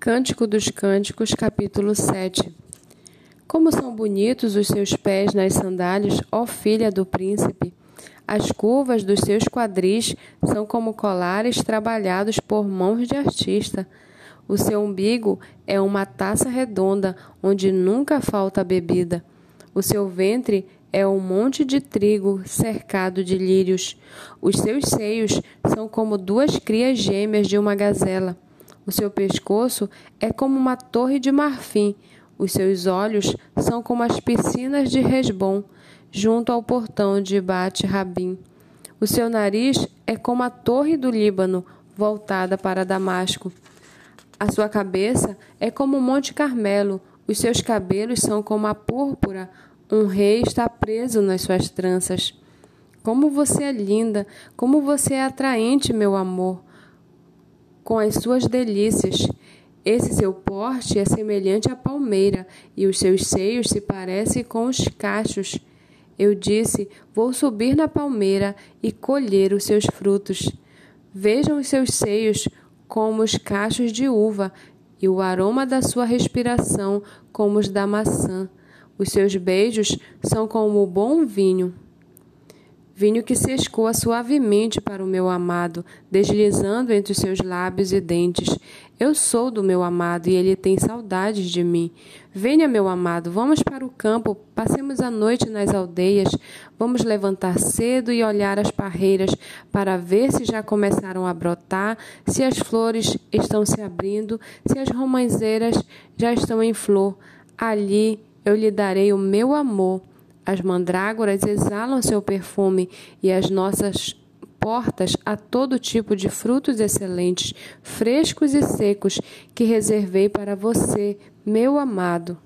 Cântico dos Cânticos, capítulo 7 Como são bonitos os seus pés nas sandálias, ó filha do príncipe! As curvas dos seus quadris são como colares trabalhados por mãos de artista. O seu umbigo é uma taça redonda onde nunca falta bebida. O seu ventre é um monte de trigo cercado de lírios. Os seus seios são como duas crias gêmeas de uma gazela. O seu pescoço é como uma torre de marfim. Os seus olhos são como as piscinas de Resbom, junto ao portão de Bate Rabim. O seu nariz é como a torre do Líbano, voltada para Damasco. A sua cabeça é como o Monte Carmelo, os seus cabelos são como a púrpura, um rei está preso nas suas tranças. Como você é linda, como você é atraente, meu amor com as suas delícias. Esse seu porte é semelhante à palmeira, e os seus seios se parecem com os cachos. Eu disse: Vou subir na palmeira e colher os seus frutos. Vejam os seus seios como os cachos de uva, e o aroma da sua respiração como os da maçã. Os seus beijos são como o bom vinho vinho que se escoa suavemente para o meu amado, deslizando entre os seus lábios e dentes. Eu sou do meu amado e ele tem saudades de mim. Venha, meu amado, vamos para o campo, passemos a noite nas aldeias, vamos levantar cedo e olhar as parreiras para ver se já começaram a brotar, se as flores estão se abrindo, se as romãzeiras já estão em flor. Ali eu lhe darei o meu amor as mandrágoras exalam seu perfume e as nossas portas a todo tipo de frutos excelentes, frescos e secos, que reservei para você, meu amado.